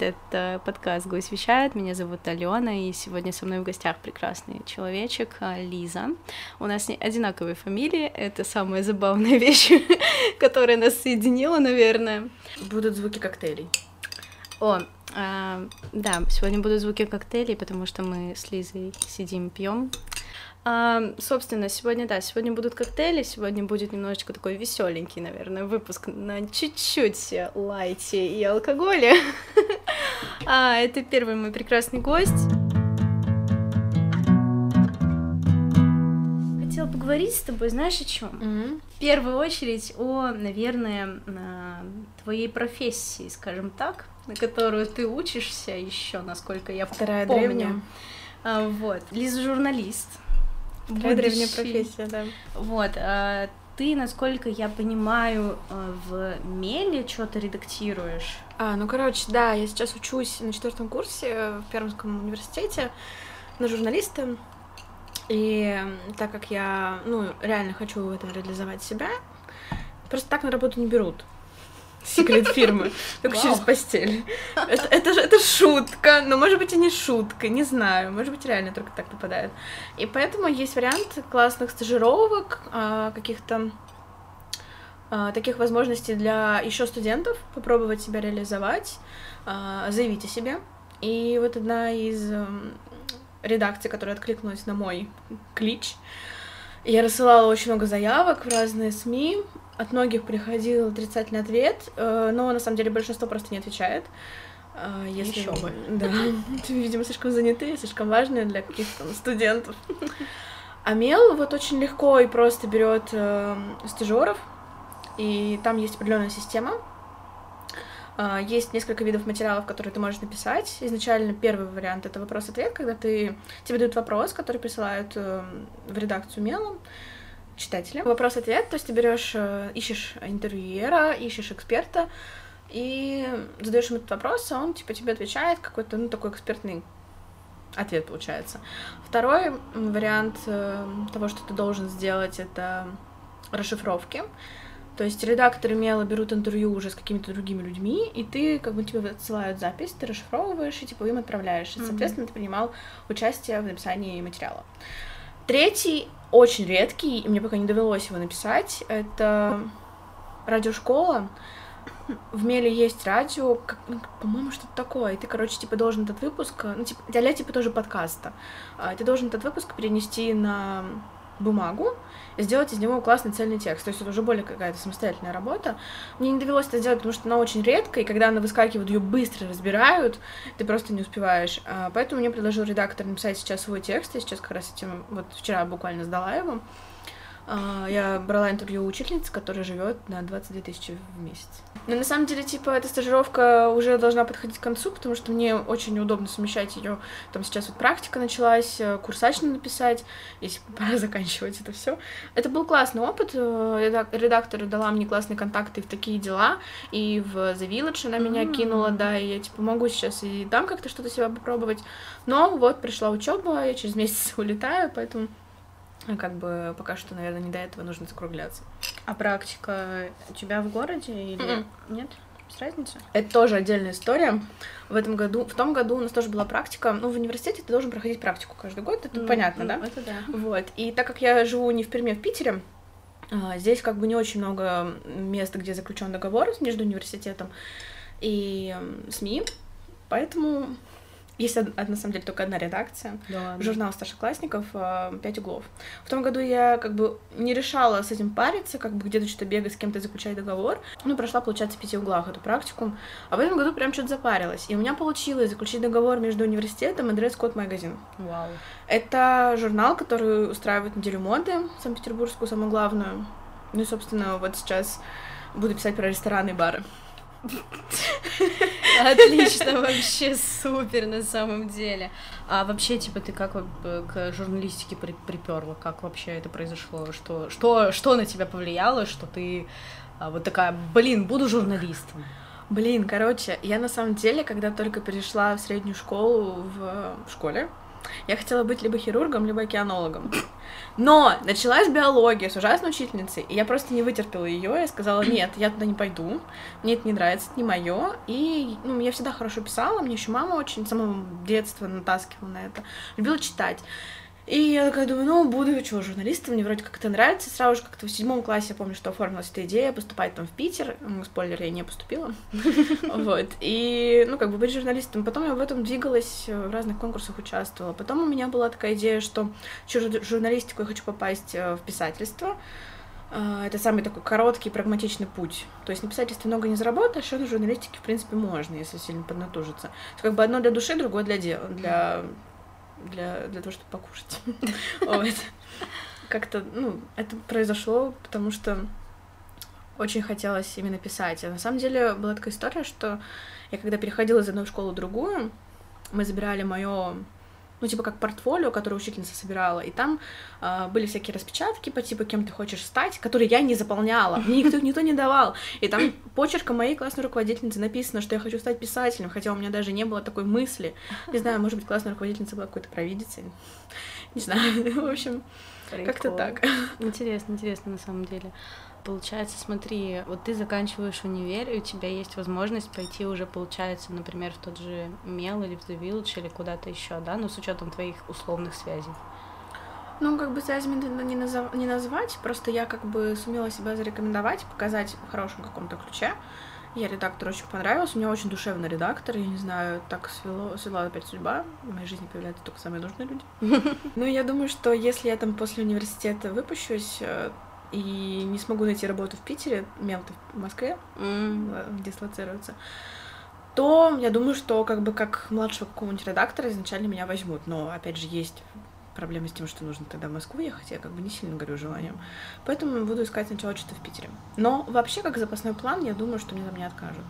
Всем привет, это подкаст «Гость вещает», меня зовут Алена, и сегодня со мной в гостях прекрасный человечек а, Лиза. У нас не одинаковые фамилии, это самая забавная вещь, которая нас соединила, наверное. Будут звуки коктейлей. О, а, да, сегодня будут звуки коктейлей, потому что мы с Лизой сидим, пьем а, собственно, сегодня, да, сегодня будут коктейли, сегодня будет немножечко такой веселенький, наверное, выпуск на чуть-чуть лайте и алкоголя. а, это первый мой прекрасный гость. Хотела поговорить с тобой, знаешь, о чем? Mm-hmm. В первую очередь о, наверное, твоей профессии, скажем так, на которую ты учишься еще, насколько я Вторая помню. древняя. А, вот. Лиза журналист. Такая древняя профессия, да. Вот, а ты, насколько я понимаю, э, в Меле что-то редактируешь? А, ну, короче, да, я сейчас учусь на четвертом курсе в Пермском университете на журналиста. И так как я, ну, реально хочу в этом реализовать себя, просто так на работу не берут секрет фирмы, только через постель. Это, это же это шутка, но может быть и не шутка, не знаю, может быть реально только так попадает. И поэтому есть вариант классных стажировок, а, каких-то а, таких возможностей для еще студентов попробовать себя реализовать, а, заявить о себе. И вот одна из редакций, которая откликнулась на мой клич, я рассылала очень много заявок в разные СМИ, от многих приходил отрицательный ответ, э, но на самом деле большинство просто не отвечает. Э, если... Еще бы. Да, видимо, слишком занятые, слишком важные для каких-то студентов. А Мел вот очень легко и просто берет э, стажеров, и там есть определенная система. Э, есть несколько видов материалов, которые ты можешь написать. Изначально первый вариант это вопрос-ответ, когда ты тебе дают вопрос, который присылают э, в редакцию Мелом читателя. Вопрос-ответ, то есть ты берешь, э, ищешь интервьюера, ищешь эксперта, и задаешь ему этот вопрос, а он типа тебе отвечает какой-то, ну, такой экспертный ответ получается. Второй вариант э, того, что ты должен сделать, это расшифровки. То есть редакторы мела берут интервью уже с какими-то другими людьми, и ты, как бы тебе отсылают запись, ты расшифровываешь и типа им отправляешь. И, соответственно, mm-hmm. ты принимал участие в написании материала. Третий очень редкий, и мне пока не довелось его написать. Это радиошкола. В Меле есть радио, как, ну, по-моему, что-то такое. И ты, короче, типа должен этот выпуск, ну, типа, для типа тоже подкаста. А, ты должен этот выпуск перенести на бумагу, сделать из него классный цельный текст. То есть это уже более какая-то самостоятельная работа. Мне не довелось это сделать, потому что она очень редкая, и когда она выскакивает, ее быстро разбирают, ты просто не успеваешь. А, поэтому мне предложил редактор написать сейчас свой текст. Я сейчас как раз этим, вот вчера буквально сдала его. А, я брала интервью у учительницы, которая живет на 22 тысячи в месяц. Но на самом деле, типа, эта стажировка уже должна подходить к концу, потому что мне очень неудобно совмещать ее. Там сейчас вот практика началась, э, курсач написать, если пора заканчивать это все. Это был классный опыт. Э, редактор дала мне классные контакты в такие дела, и в The Village она меня mm-hmm. кинула, да, и я типа могу сейчас и там как-то что-то себя попробовать. Но вот пришла учеба, я через месяц улетаю, поэтому как бы пока что, наверное, не до этого нужно закругляться. А практика у тебя в городе или Mm-mm. М-м. нет? Без разницы? Это тоже отдельная история. В этом году, в том году у нас тоже была практика. Ну, в университете ты должен проходить практику каждый год, это ну, понятно, ну, да? Это да. Вот. И так как я живу не в Перми, а в Питере, а, здесь как бы не очень много мест, где заключен договор между университетом и СМИ, поэтому есть, на самом деле, только одна редакция. Да, Журнал старшеклассников э, «Пять углов». В том году я как бы не решала с этим париться, как бы где-то что-то бегать, с кем-то заключать договор. Ну, прошла, получается, в «Пяти углах» эту практику. А в этом году прям что-то запарилась. И у меня получилось заключить договор между университетом и Dress Code магазин. Вау. Это журнал, который устраивает неделю моды Санкт-Петербургскую, самую главную. Ну и, собственно, вот сейчас буду писать про рестораны и бары. Отлично, вообще супер на самом деле. А вообще, типа, ты как к журналистике при приперла? Как вообще это произошло? Что, что, что на тебя повлияло, что ты а, вот такая, блин, буду журналистом? Блин, короче, я на самом деле, когда только перешла в среднюю школу в, в школе, Я хотела быть либо хирургом, либо океанологом. Но началась биология с ужасной учительницей, и я просто не вытерпела ее. Я сказала, нет, я туда не пойду, мне это не нравится, это не мое. И ну, я всегда хорошо писала, мне еще мама очень с самого детства натаскивала на это. Любила читать. И я такая думаю, ну, буду, что, журналистом, мне вроде как это нравится. Сразу же как-то в седьмом классе я помню, что оформилась эта идея поступать там в Питер. Спойлер, я не поступила. Вот. И, ну, как бы быть журналистом. Потом я в этом двигалась, в разных конкурсах участвовала. Потом у меня была такая идея, что через журналистику я хочу попасть э, в писательство. А, это самый такой короткий, прагматичный путь. То есть на писательстве много не заработаешь, а на журналистике, в принципе, можно, если сильно поднатужиться. Как бы одно для души, другое для дела, для для, для того, чтобы покушать. Вот. Как-то, ну, это произошло, потому что очень хотелось именно писать. А на самом деле была такая история, что я когда переходила из одной школы в другую, мы забирали мое ну, типа как портфолио, которое учительница собирала, и там э, были всякие распечатки по типу, кем ты хочешь стать, которые я не заполняла, мне никто, никто не давал. И там почерком моей классной руководительницы написано, что я хочу стать писателем, хотя у меня даже не было такой мысли. Не знаю, может быть, классная руководительница была какой-то провидицей. Не знаю, в общем, как-то так. Интересно, интересно на самом деле. Получается, смотри, вот ты заканчиваешь универ, и у тебя есть возможность пойти уже, получается, например, в тот же Мел или в The Village или куда-то еще, да, но с учетом твоих условных связей. Ну, как бы связями не, назов... не назвать, просто я как бы сумела себя зарекомендовать, показать в хорошем каком-то ключе. Я редактор очень понравился, у меня очень душевный редактор, я не знаю, так свело, свела опять судьба, в моей жизни появляются только самые нужные люди. Ну, я думаю, что если я там после университета выпущусь, э, и не смогу найти работу в Питере, Мелты в Москве, mm. дислоцируется, то я думаю, что как бы как младшего какого-нибудь редактора изначально меня возьмут. Но, опять же, есть проблемы с тем, что нужно тогда в Москву ехать, я как бы не сильно горю желанием. Поэтому буду искать сначала что-то в Питере. Но вообще, как запасной план, я думаю, что мне там не откажут.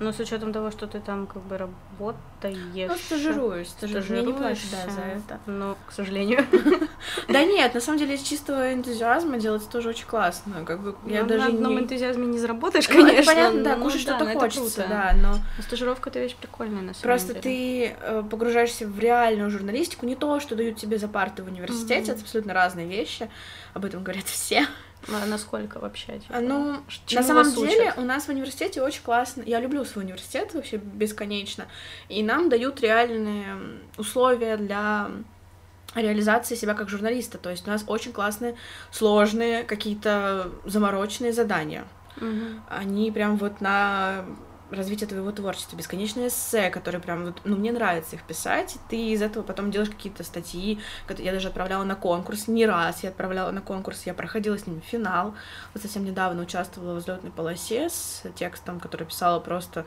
Но с учетом того, что ты там как бы работаешь. Ну, стажируюсь, стажируюсь. Мне не платят, да, за это. Но, к сожалению. Да нет, на самом деле из чистого энтузиазма делать тоже очень классно. Как бы я ну, даже на одном энтузиазме не заработаешь, ну, конечно. Понятно, да, кушать что-то хочется, да, но... Стажировка — это вещь прикольная, на самом деле. Просто ты э, погружаешься в реальную журналистику, не то, что дают тебе за парты в университете, это абсолютно разные вещи, об этом говорят все. А насколько вообще? Типа? Ну, Чему на самом деле у нас в университете очень классно. Я люблю свой университет вообще бесконечно. И нам дают реальные условия для реализации себя как журналиста. То есть у нас очень классные, сложные, какие-то замороченные задания. Угу. Они прям вот на развитие твоего творчества, бесконечные эссе, которые прям, вот, ну, мне нравится их писать, и ты из этого потом делаешь какие-то статьи, я даже отправляла на конкурс, не раз я отправляла на конкурс, я проходила с ними финал, вот совсем недавно участвовала в взлетной полосе с текстом, который писала просто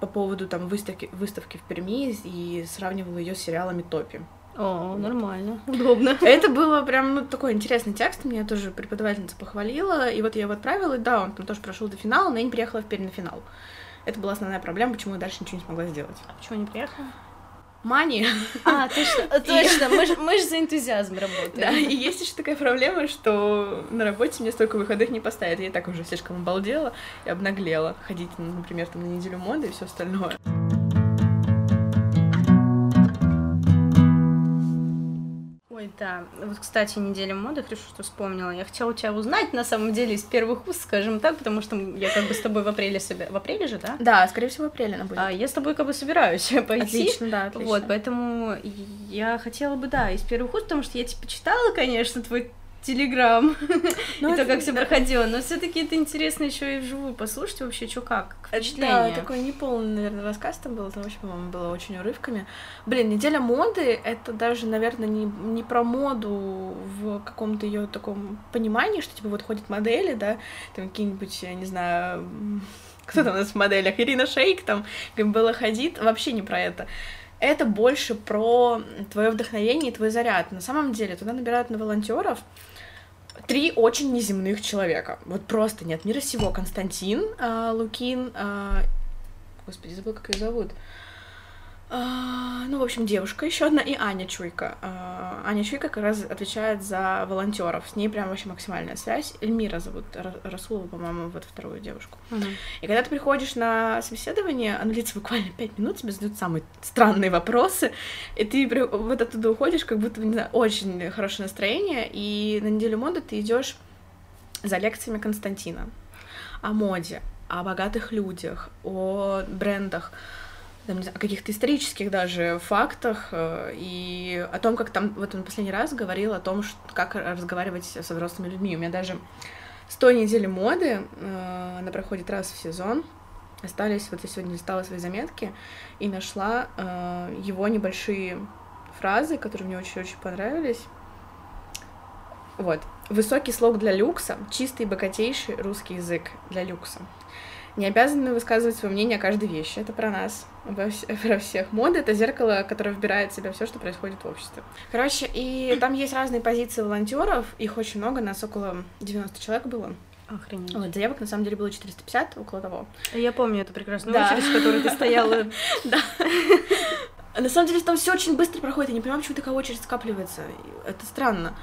по поводу там выставки, выставки в Перми и сравнивала ее с сериалами Топи. О, нормально, удобно. Это было прям, ну, такой интересный текст, меня тоже преподавательница похвалила, и вот я его отправила, и да, он там тоже прошел до финала, но я не приехала в Пермь на финал. Это была основная проблема, почему я дальше ничего не смогла сделать. А почему не приехала? Мани. А, точно, точно, мы же мы ж за энтузиазм работаем. Да, и есть еще такая проблема, что на работе мне столько выходных не поставят. Я и так уже слишком обалдела и обнаглела ходить, например, там на неделю моды и все остальное. Да. Вот, кстати, неделя моды, хорошо, что вспомнила. Я хотела у тебя узнать, на самом деле, из первых уст, скажем так, потому что я как бы с тобой в апреле собираюсь. В апреле же, да? Да, скорее всего, в апреле она будет. А, я с тобой как бы собираюсь пойти. Отлично, да, отлично. Вот, поэтому я хотела бы, да, из первых уст, потому что я тебе почитала, конечно, твой Телеграм, ну, и то, как все проходило. Но все-таки это интересно еще и вживую послушать. Вообще, что как, впечатление. Да, такой неполный, наверное, рассказ там был, там вообще, по-моему, было очень урывками. Блин, неделя моды — это даже, наверное, не, не про моду в каком-то ее таком понимании, что, типа, вот ходят модели, да, там какие-нибудь, я не знаю, кто там у нас в моделях, Ирина Шейк, там, Гамбела Хадид, вообще не про это это больше про твое вдохновение и твой заряд. На самом деле туда набирают на волонтеров три очень неземных человека. Вот просто нет мира сего. Константин, э, Лукин, э, господи, забыл, как ее зовут. А, ну, в общем, девушка еще одна и Аня Чуйка. А, Аня Чуйка как раз отвечает за волонтеров. С ней прям вообще максимальная связь. Эльмира зовут, Расулова, по-моему, вот вторую девушку. Мгм. И когда ты приходишь на собеседование, оно длится буквально пять минут, тебе задают самые странные вопросы, и ты вот оттуда уходишь, как будто, не знаю, очень хорошее настроение, и на неделю моды ты идешь за лекциями Константина о моде, о богатых людях, о брендах, там, о каких-то исторических даже фактах, э, и о том, как там, вот он последний раз говорил о том, что, как разговаривать со взрослыми людьми. У меня даже с той недели моды, э, она проходит раз в сезон, остались, вот я сегодня листала свои заметки и нашла э, его небольшие фразы, которые мне очень-очень понравились. Вот. Высокий слог для люкса, чистый, богатейший русский язык для люкса. Не обязаны высказывать свое мнение о каждой вещи. Это про нас, обо вс- про всех. Мода — это зеркало, которое вбирает в себя все, что происходит в обществе. Короче, и там есть разные позиции волонтеров. Их очень много, нас около 90 человек было. Охренеть. Вот, заявок на самом деле было 450, около того. Я помню эту прекрасную Да. очередь, в которой ты стояла. А На самом деле там все очень быстро проходит. Я не понимаю, почему такая очередь скапливается. Это странно.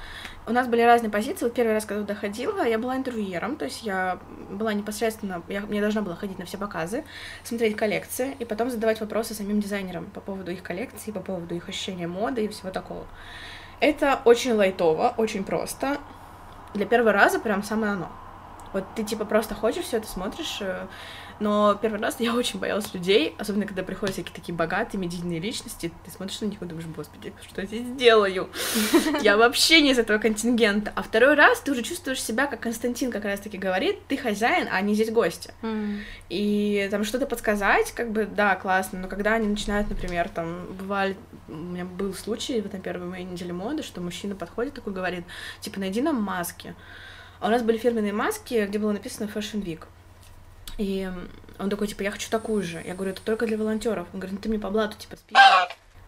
У нас были разные позиции. Вот первый раз, когда туда ходила, я была интервьюером, то есть я была непосредственно, я, я должна была ходить на все показы, смотреть коллекции и потом задавать вопросы самим дизайнерам по поводу их коллекции, по поводу их ощущения моды и всего такого. Это очень лайтово, очень просто. Для первого раза прям самое оно. Вот ты типа просто ходишь, все это смотришь, э, но первый раз я очень боялась людей, особенно когда приходят всякие такие богатые медийные личности, ты смотришь на них и думаешь, господи, что я здесь делаю? Я вообще не из этого контингента. А второй раз ты уже чувствуешь себя, как Константин как раз-таки говорит, ты хозяин, а они здесь гости. М. И там что-то подсказать, как бы, да, классно, но когда они начинают, например, там, бывали, у меня был случай вот на первой моей неделе моды, что мужчина подходит такой, говорит, типа, найди нам маски. А у нас были фирменные маски, где было написано Fashion Week. И он такой, типа, я хочу такую же. Я говорю, это только для волонтеров. Он говорит, ну ты мне по блату, типа, спи.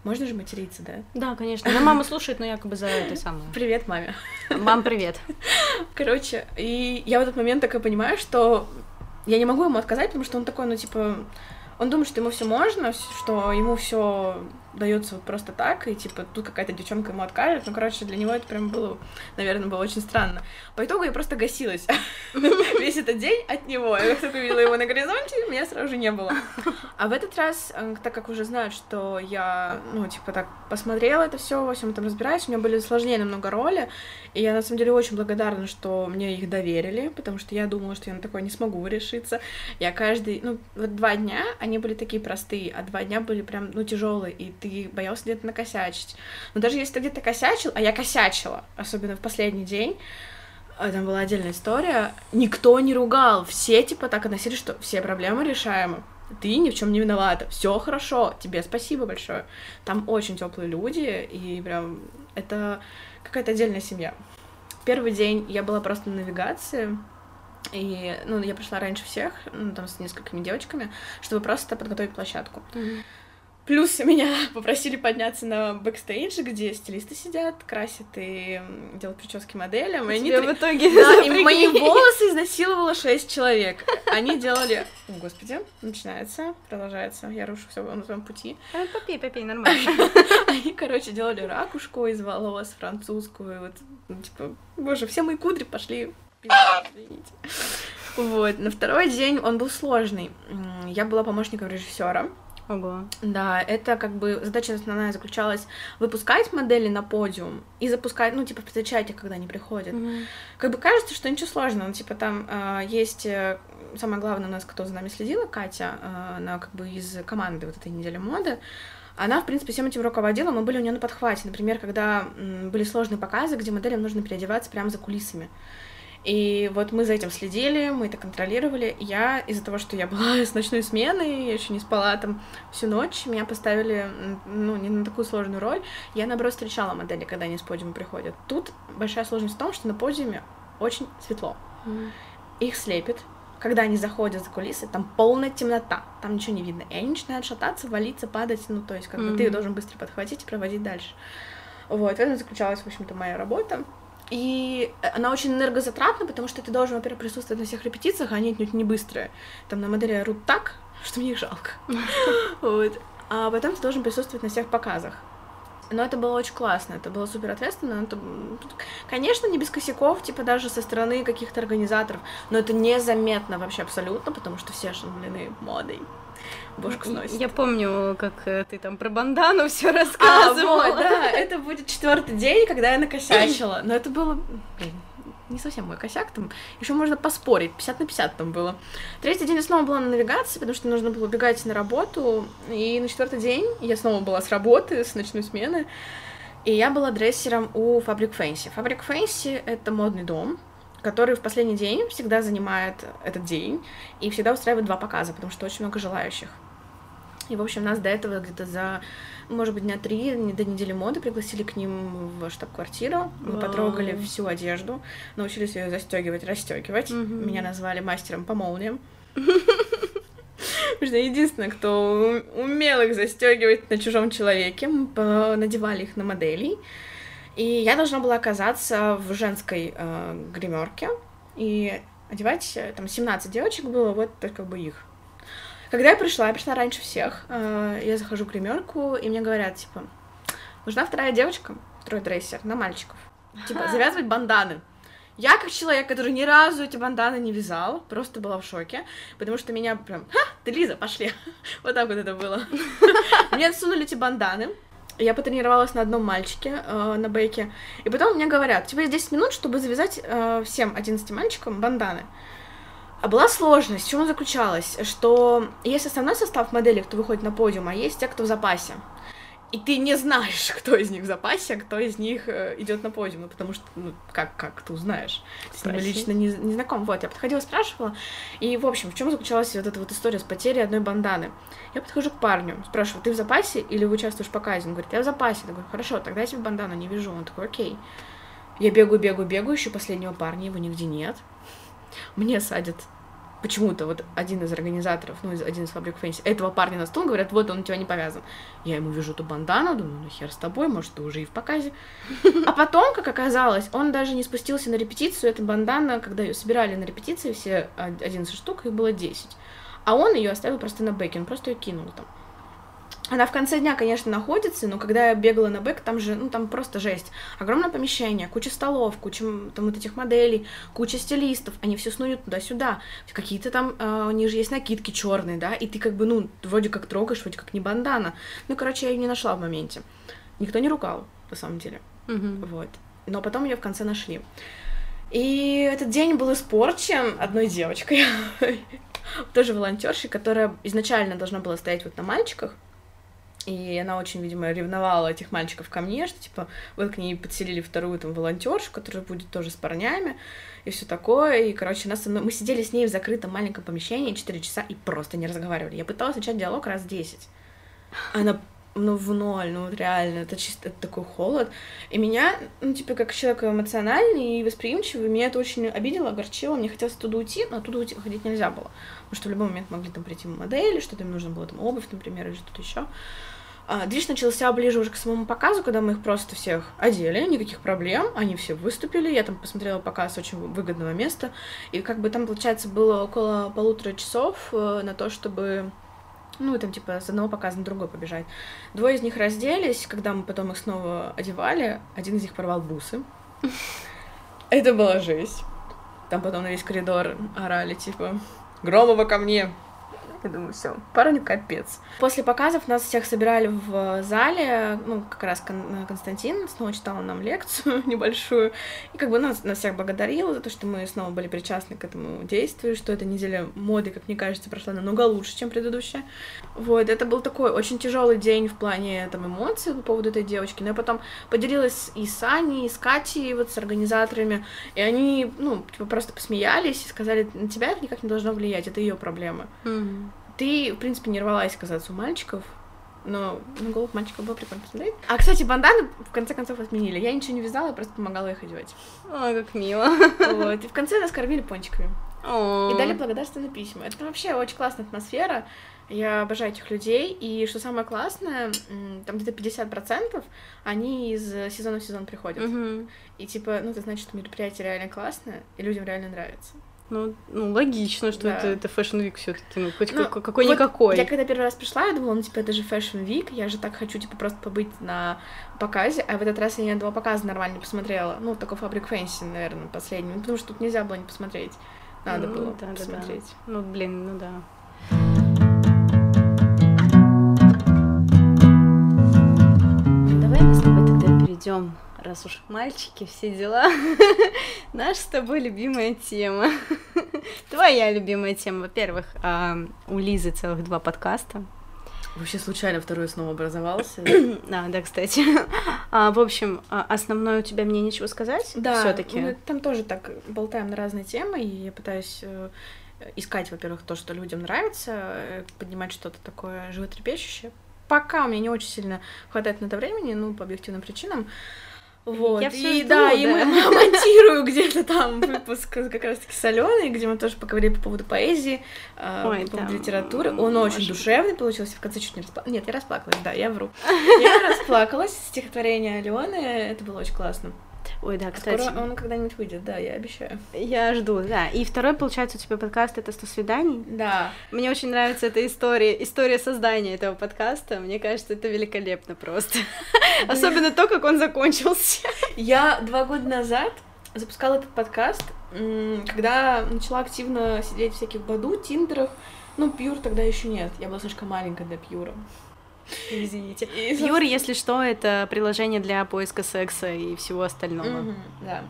Можно же материться, да? Да, конечно. Но мама слушает, но якобы за это самое. Привет, маме. Мам, привет. Короче, и я в этот момент такая понимаю, что я не могу ему отказать, потому что он такой, ну, типа, он думает, что ему все можно, что ему все дается вот просто так, и типа тут какая-то девчонка ему откажет. Ну, короче, для него это прям было, наверное, было очень странно. По итогу я просто гасилась весь этот день от него. Я только увидела его на горизонте, меня сразу же не было. А в этот раз, э, так как уже знают, что я, ну, типа, так посмотрела это все, во всем этом разбираюсь, у меня были сложнее намного роли, и я, на самом деле, очень благодарна, что мне их доверили, потому что я думала, что я на такое не смогу решиться. Я каждый, ну, вот два дня, они были такие простые, а два дня были прям, ну, тяжелые, и ты боялся где-то накосячить. Но даже если ты где-то косячил, а я косячила, особенно в последний день, а, там была отдельная история, никто не ругал, все, типа, так относились, что все проблемы решаемы. Ты ни в чем не виновата, все хорошо, тебе спасибо большое. Там очень теплые люди, и прям это какая-то отдельная семья. Первый день я была просто на навигации, и, ну, я пришла раньше всех, ну, там, с несколькими девочками, чтобы просто подготовить площадку. Плюс меня попросили подняться на бэкстейдж, где стилисты сидят, красят и делают прически моделям. И они Тебя три- в итоге Да, и мои волосы изнасиловало шесть человек. Они делали... О, Господи, начинается, продолжается. Я рушу все на своем пути. А, Попей, попей, нормально. Они, короче, делали ракушку из волос, французскую. Вот, ну, типа, боже, все мои кудри пошли. Извините. Вот, на второй день он был сложный. Я была помощником режиссера. Ого. Да, это как бы задача основная заключалась выпускать модели на подиум и запускать, ну, типа, встречать их, когда они приходят. Мгм. Как бы кажется, что ничего сложного, ну, типа, там э, есть самое главное у нас, кто за нами следила, Катя, э, она как бы из команды вот этой недели моды, она, в принципе, всем этим руководила, мы были у нее на подхвате. Например, когда были сложные показы, где моделям нужно переодеваться прямо за кулисами. И вот мы за этим следили, мы это контролировали. Я из-за того, что я была с ночной смены, я еще не спала там всю ночь, меня поставили, ну, не на такую сложную роль. Я, наоборот, встречала модели, когда они с подиума приходят. Тут большая сложность в том, что на подиуме очень светло. Мгм. Их слепит. Когда они заходят за кулисы, там полная темнота, там ничего не видно. И они начинают шататься, валиться, падать. Ну, то есть, как бы ты Мгм. должен быстро подхватить и проводить дальше. Вот, в этом заключалась, в общем-то, моя работа. И она очень энергозатратна, потому что ты должен, во-первых, присутствовать на всех репетициях, а они отнюдь не быстрые. Там на модели орут так, что мне их жалко. Вот. а потом ты должен присутствовать на всех показах. Но это было очень классно, это было супер ответственно. Это, конечно, не без косяков, типа даже со стороны каких-то организаторов, но это незаметно вообще абсолютно, потому что все ошеломлены модой. Бошку сносит. Я помню, как э, ты там про бандану все рассказывала. А, вот, да, это будет четвертый день, когда я накосячила. Но это было, не совсем мой косяк, там еще можно поспорить, 50 на 50 там было. Третий день я снова была на навигации, потому что нужно было убегать на работу, и на четвертый день я снова была с работы, с ночной смены, и я была дрессером у Fabric Fancy. Fabric Fancy — это модный дом, который в последний день всегда занимает этот день и всегда устраивает два показа, потому что очень много желающих. И, в общем, нас до этого где-то за может быть, дня три, до недели моды пригласили к ним в штаб-квартиру. Мы потрогали всю одежду, научились ее застегивать, расстегивать. Меня назвали мастером по молниям. Потому что единственное, кто умел их застегивать на чужом человеке, мы надевали их на моделей. И я должна была оказаться в женской э, гримерке и одевать, э, там, 17 девочек было, вот только бы их. Когда я пришла, я пришла раньше всех, э, я захожу в гримерку, и мне говорят, типа, нужна вторая девочка, второй дрессер, на мальчиков. Типа, завязывать банданы. Я, как человек, который ни разу эти банданы не вязал, просто была в шоке, потому что меня прям, ха, ты Лиза, пошли. вот так вот это было. Мне отсунули эти банданы, я потренировалась на одном мальчике э, на бейке, и потом мне говорят, тебе есть 10 минут, чтобы завязать э, всем 11 мальчикам банданы. А была сложность. В чем заключалась? Что есть основной состав моделей, кто выходит на подиум, а есть те, кто в запасе. И ты не знаешь, кто из них в запасе, а кто из них э, идет на подиум, ну, потому что, ну, как, как ты узнаешь? С ними лично не, не знаком. Вот, я подходила, спрашивала, и, в общем, в чем заключалась вот эта вот история с потерей одной банданы? Я подхожу к парню, спрашиваю, ты в запасе или участвуешь в показе? Он говорит, я в запасе. Я говорю, хорошо, тогда я тебе бандану не вяжу. Он такой, окей. Я бегаю, бегаю, бегаю, ищу последнего парня, его нигде нет. Мне садят почему-то вот один из организаторов, ну, один из Fabric Fancy, этого парня на стул, говорят, вот он у тебя не повязан. Я ему вижу эту бандану, думаю, ну хер с тобой, может, ты уже и в показе. А потом, как оказалось, он даже не спустился на репетицию, эта бандана, когда ее собирали на репетиции, все 11 штук, их было 10. А он ее оставил просто на бэке, он просто ее кинул там. Она в конце дня, конечно, находится, но когда я бегала на бэк, там же, ну, там просто жесть. Огромное помещение, куча столов, куча там вот этих моделей, куча стилистов, они все снуют туда-сюда. Какие-то там, э, у них же есть накидки черные, да, и ты как бы, ну, вроде как трогаешь, вроде как не бандана. Ну, короче, я ее не нашла в моменте. Никто не ругал, на самом деле. Mm-hmm. Вот. Но потом ее в конце нашли. И этот день был испорчен одной девочкой, тоже волонтершей, которая изначально должна была стоять вот на мальчиках, и она очень, видимо, ревновала этих мальчиков ко мне, что, типа, вот к ней подселили вторую там волонтершу, которая будет тоже с парнями, и все такое. И, короче, нас, мы сидели с ней в закрытом маленьком помещении 4 часа и просто не разговаривали. Я пыталась начать диалог раз 10. Она ну, в ноль, ну, реально, это чисто это такой холод. И меня, ну, типа, как человек эмоциональный и восприимчивый, меня это очень обидело, огорчило, мне хотелось оттуда уйти, но оттуда уйти, ходить нельзя было, потому что в любой момент могли там прийти модели, что-то им нужно было, там, обувь, например, или что-то еще. А, движ начался ближе уже к самому показу, когда мы их просто всех одели, никаких проблем, они все выступили, я там посмотрела показ очень выгодного места, и как бы там, получается, было около полутора часов э, на то, чтобы ну, там, типа, с одного показа на другой побежать. Двое из них разделись, когда мы потом их снова одевали, один из них порвал бусы. Это была жесть. Там потом на весь коридор орали, типа, Громова ко мне, я думаю, все, парню капец. После показов нас всех собирали в зале, ну, как раз Константин снова читал нам лекцию небольшую, и как бы нас, нас всех благодарил за то, что мы снова были причастны к этому действию, что эта неделя моды, как мне кажется, прошла намного лучше, чем предыдущая. Вот, это был такой очень тяжелый день в плане там эмоций по поводу этой девочки, но я потом поделилась и с Аней, и с Катей, вот с организаторами, и они, ну, типа, просто посмеялись и сказали, на тебя это никак не должно влиять, это ее проблемы. Mm-hmm. Ты, в принципе, не рвалась казаться у мальчиков, но на голов мальчиков было прикольно посмотреть. А, кстати, банданы в конце концов отменили. Я ничего не вязала, просто помогала их одевать. Ой, как мило. Вот. И в конце нас кормили пончиками. О. И дали благодарственные письма. Это вообще очень классная атмосфера. Я обожаю этих людей. И что самое классное, там где-то 50% они из сезона в сезон приходят. Мгм. И типа, ну, это значит, что мероприятие реально классное, и людям реально нравится. Ну, ну логично, что Да. это, это Fashion Week все таки ну, хоть Ну, как- какой вот. Я когда первый раз пришла, я думала, ну, типа, это же Fashion Week, я же так хочу, типа, просто побыть на показе, а в этот раз я ни одного показа нормально не посмотрела. Ну, только Фабрик Фэнси, наверное, последний, ну, потому что тут нельзя было не посмотреть. Надо Ну, было да, да, да. посмотреть. Ну, блин, ну да. Давай мы с тобой тогда перейдем, раз уж мальчики, все дела. Наша с тобой любимая тема. Твоя любимая тема. Во-первых, а, у Лизы целых два подкаста. Вообще случайно второй снова образовался. А, да, кстати. А, в общем, а, основное у тебя мне нечего сказать. Да, все-таки. мы там тоже так болтаем на разные темы, и я пытаюсь э, искать, во-первых, то, что людям нравится, э, поднимать что-то такое животрепещущее. Пока у меня не очень сильно хватает на это времени, ну, по объективным причинам. Вот. Я всё и жду, да, и да. мы монтирую где-то там выпуск как раз-таки с Аленой, где мы тоже поговорили по поводу поэзии, э, Ой, по поводу там, литературы. Он очень может. душевный получился, в конце чуть не расплакалась. Нет, я расплакалась, да, я вру. Я расплакалась, стихотворение Алены, это было очень классно. Ой, да, кстати. Скоро он когда-нибудь выйдет, да, я обещаю. Я жду, да. И второй, получается, у тебя подкаст это 100 свиданий. Да. Мне очень нравится эта история, история создания этого подкаста. Мне кажется, это великолепно просто. Особенно то, как он закончился. Я два года назад запускала этот подкаст, когда начала активно сидеть в всяких Баду, Тиндерах. Ну, Пьюр тогда еще нет. Я была слишком маленькая для Пьюра. Извините. Пьюр, если что, это приложение для поиска секса и всего остального. Да.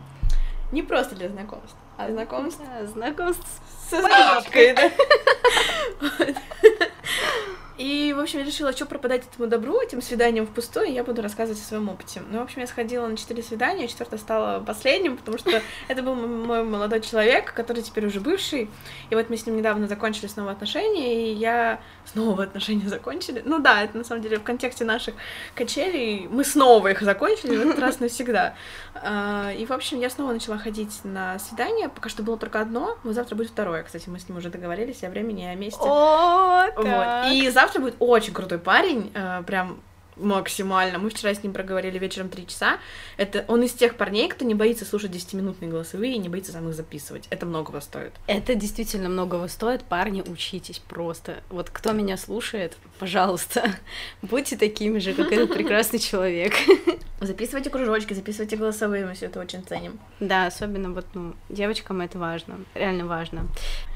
Не просто для знакомств, а знакомств Знакомств со звездочкой, да. И, в общем, я решила, что пропадать этому добру, этим свиданиям впустую, я буду рассказывать о своем опыте. Ну, в общем, я сходила на четыре свидания, четвертое стало последним, потому что это был мой молодой человек, который теперь уже бывший. И вот мы с ним недавно закончили снова отношения, и я... Снова отношения закончили? Ну да, это на самом деле в контексте наших качелей. Мы снова их закончили, в этот раз навсегда. А, И, в общем, я снова начала ходить на свидания. Пока что было только одно, но завтра будет второе. Кстати, мы с ним уже договорились о времени и о месте. О, Вот. И завтра будет очень крутой парень, э, прям максимально. Мы вчера с ним проговорили вечером три часа. Это он из тех парней, кто не боится слушать 10-минутные голосовые и не боится сам их записывать. Это многого стоит. Это действительно многого стоит. Парни, учитесь просто. Вот кто меня слушает, пожалуйста, будьте такими же, как этот прекрасный человек. Записывайте кружочки, записывайте голосовые, мы все это очень ценим. Да, особенно вот, ну, девочкам это важно, реально важно.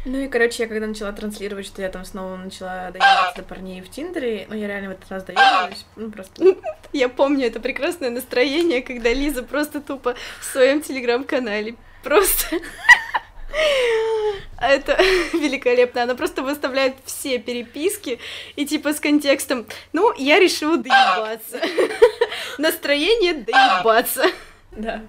Ну и, короче, я когда начала транслировать, что я там снова начала доебаться до парней в Тиндере, ну я реально в этот раз доебалась, ну просто... Я помню это прекрасное настроение, когда Лиза просто тупо в своем телеграм-канале просто... А Это великолепно. Она просто выставляет все переписки и типа с контекстом «Ну, я решила доебаться». Настроение доебаться. Да.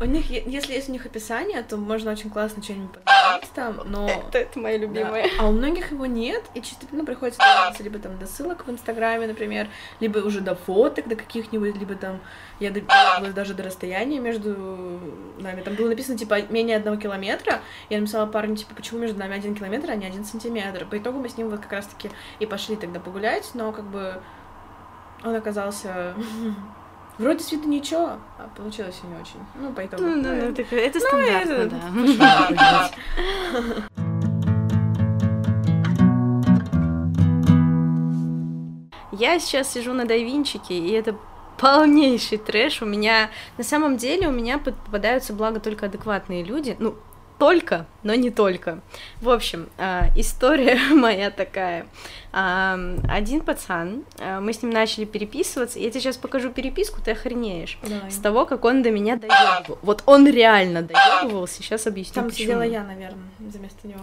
У них, если есть у них описание, то можно очень классно что-нибудь подбирать там, но... Это, это моя Да. любимая. А у многих его нет, и чисто, ну, приходится добираться либо там до ссылок в Инстаграме, например, либо уже до фоток, до каких-нибудь, либо там я добиралась даже до расстояния между нами. Там было написано, типа, менее одного километра. Я написала парню, типа, почему между нами один километр, а не один сантиметр. По итогу мы с ним вот как раз-таки и пошли тогда погулять, но как бы он оказался вроде с виду ничего, а получилось и не очень. Ну, по итогу. Ну, ну, ну, так это стандартно, это- да. Я сейчас сижу на Дайвинчике, и это полнейший трэш. У меня, на самом деле, у меня попадаются, благо, только адекватные люди. Ну, только, но не только. В общем, а, история моя такая. А, один пацан, а, мы с ним начали переписываться. Я тебе сейчас покажу переписку, ты охренеешь. Давай. С того, как он до меня доебывал. Вот он реально доебывался, сейчас объясню, Там почему. сидела я, наверное, вместо него.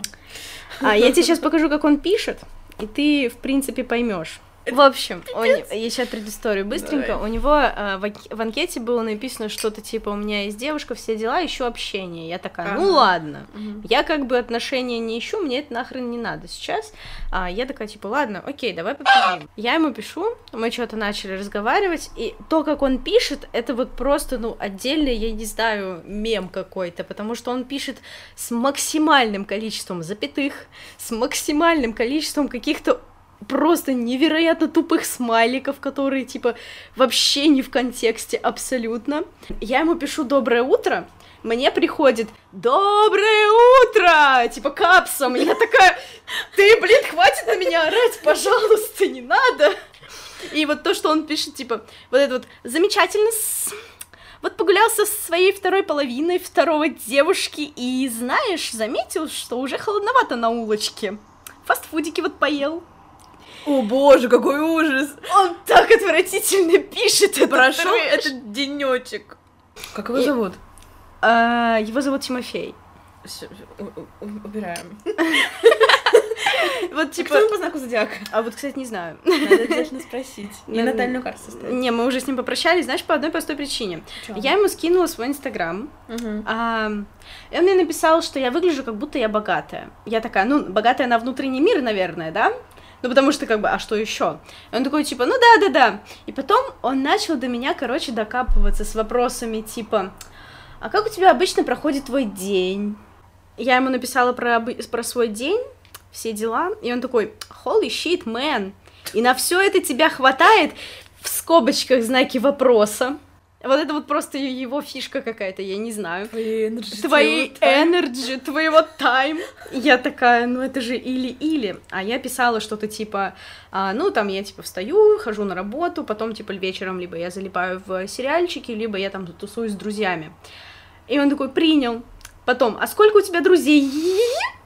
А я тебе сейчас покажу, как он пишет, и ты, в принципе, поймешь. В общем, он- я сейчас предысторию быстренько. Давай. У него а, в, в анкете было написано что-то типа: У меня есть девушка, все дела, ищу общение. Я такая, ну ладно. Я как бы отношения не ищу, мне это нахрен не надо сейчас. А я такая, типа, ладно, окей, давай попишем. Я ему пишу, мы что-то начали разговаривать, и то, как он пишет, это вот просто, ну, отдельный, я не знаю, мем какой-то, потому что он пишет с максимальным количеством запятых, с максимальным количеством каких-то просто невероятно тупых смайликов, которые, типа, вообще не в контексте абсолютно. Я ему пишу «Доброе утро», мне приходит «Доброе утро!» Типа капсом. Я такая, ты, блин, хватит на меня орать, пожалуйста, не надо. И вот то, что он пишет, типа, вот это вот замечательно, вот погулял со своей второй половиной второго девушки и, знаешь, заметил, что уже холодновато на улочке. Фастфудики вот поел. О боже, какой ужас! Он так отвратительно пишет. Это Прошел этот денечек. Как его И- зовут? А, его зовут Тимофей. У- Убираем. Вот Типа... Кто по знаку зодиака? А вот, кстати, не знаю. Надо обязательно спросить. И натальную карту составить. Не, мы уже с ним попрощались, знаешь, по одной простой причине. Я ему скинула свой инстаграм, а, и он мне написал, что я выгляжу, как будто я богатая. Я такая, ну, богатая на внутренний мир, наверное, да? Ну, потому что, как бы, а что еще? Он такой, типа, ну да, да, да. И потом он начал до меня, короче, докапываться с вопросами, типа, а как у тебя обычно проходит твой день? Я ему написала про, про свой день, все дела, и он такой, holy shit, man, и на все это тебя хватает в скобочках знаки вопроса. Вот это вот просто его фишка какая-то, я не знаю. Твоей. Твоей энерджи, твоего тайм. Я такая, ну это же или-или. А я писала что-то типа, а, ну там я типа встаю, хожу на работу, потом типа вечером либо я залипаю в сериальчики, либо я там тусуюсь с друзьями. И он такой, принял. Потом, а сколько у тебя друзей?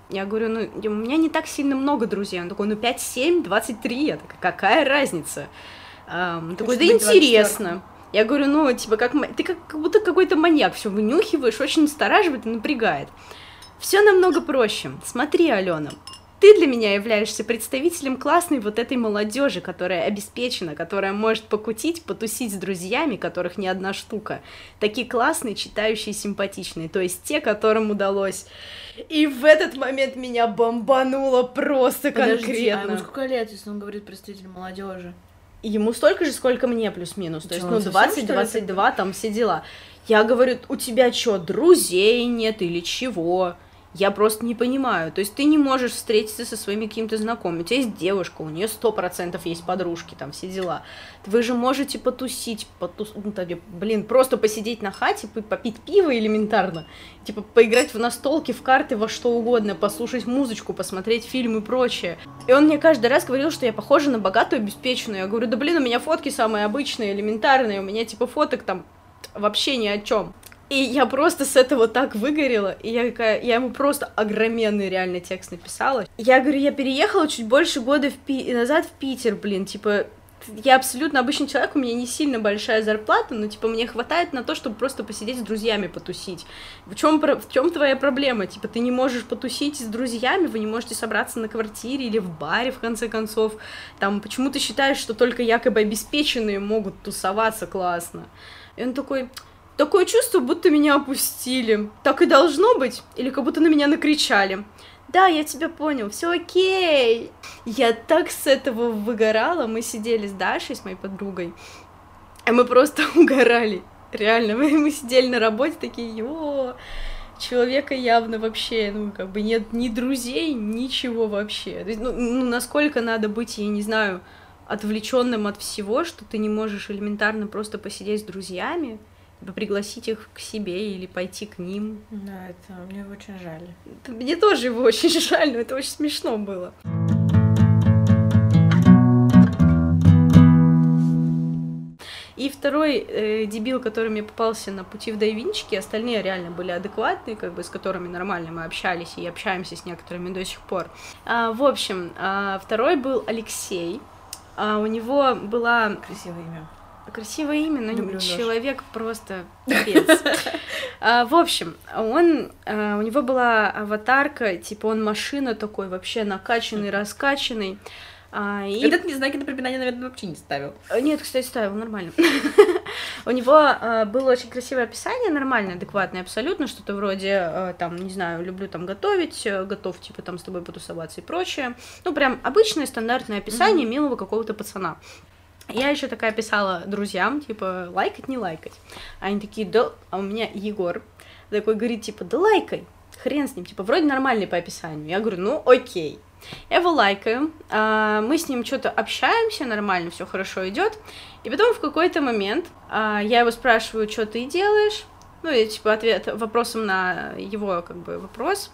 Я говорю, ну, у меня не так сильно много друзей. Он такой, ну, 5, 7, 23. Я такая, какая разница? Ам, такой, да интересно. Я говорю, ну, типа, как ты как, как будто какой-то маньяк, все вынюхиваешь, очень настораживает и напрягает. Все намного проще. Смотри, Алена, ты для меня являешься представителем классной вот этой молодежи, которая обеспечена, которая может покутить, потусить с друзьями, которых не одна штука. Такие классные, читающие, симпатичные, то есть те, которым удалось. И в этот момент меня бомбануло просто Подожди, а конкретно. ему сколько лет, если он говорит представитель молодежи? Ему столько же, сколько мне, плюс-минус. То есть, ну, совсем, 20, что ли, 22, там все дела. Я говорю, у тебя что, друзей нет или чего? Я просто не понимаю. То есть ты не можешь встретиться со своими какими-то знакомыми. У тебя есть девушка, у нее сто процентов есть подружки, там все дела. Вы же можете потусить, потус... ну, там, блин, просто посидеть на хате, попить пиво элементарно, типа поиграть в настолки, в карты, во что угодно, послушать музычку, посмотреть фильм и прочее. И он мне каждый раз говорил, что я похожа на богатую, обеспеченную. Я говорю, да блин, у меня фотки самые обычные, элементарные, у меня типа фоток там вообще ни о чем. И я просто с этого так выгорела, и я такая, я ему просто огроменный реально текст написала. Я говорю, я переехала чуть больше года в Пи- назад в Питер, блин, типа, я абсолютно обычный человек, у меня не сильно большая зарплата, но типа мне хватает на то, чтобы просто посидеть с друзьями потусить. В чем в чем твоя проблема? Типа ты не можешь потусить с друзьями, вы не можете собраться на квартире или в баре в конце концов. Там почему ты считаешь, что только якобы обеспеченные могут тусоваться классно? И он такой, такое чувство, будто меня опустили. Так и должно быть? Или как будто на меня накричали? Да, я тебя понял, все окей. Я так с этого выгорала. Мы сидели с Дашей, с моей подругой, и мы просто угорали. Реально, мы, мы сидели на работе такие, йо, человека явно вообще, ну, как бы нет ни друзей, ничего вообще. То есть, ну, ну, насколько надо быть, я не знаю, отвлеченным от всего, что ты не можешь элементарно просто посидеть с друзьями, пригласить их к себе или пойти к ним. Да, это мне очень жаль. Это- Мне тоже его очень жаль, но это очень смешно было. И второй э, дебил, который мне попался на пути в Дайвинчике, остальные реально были адекватные, как бы с которыми нормально мы общались и общаемся с некоторыми до сих пор. А, в общем, а, второй был Алексей. А, у него была Красивое имя. Красивое имя, но Люблю человек просто пипец. А, В общем, он, а, у него была аватарка, типа он машина такой, вообще накачанный, раскачанный. А, И... Этот мне знаки напоминания, наверное, вообще не ставил. Э, Нет, кстати, ставил, нормально. У него а, было очень красивое описание, нормальное, адекватное абсолютно, что-то вроде, а, там, не знаю, люблю там готовить, э, готов, типа, там, с тобой потусоваться и прочее. Ну, прям обычное стандартное описание милого какого-то пацана. Я еще такая писала друзьям, типа, лайкать, не лайкать. Они такие, да, а у меня Егор такой говорит, типа, да лайкай, хрен с ним, типа, вроде нормальный по описанию. Я говорю, ну, окей. Я его лайкаю, а, мы с ним что-то общаемся, нормально, все хорошо идет. И потом в какой-то момент а, я его спрашиваю, что ты делаешь, ну, и, типа, ответ вопросом на его, как бы, вопрос.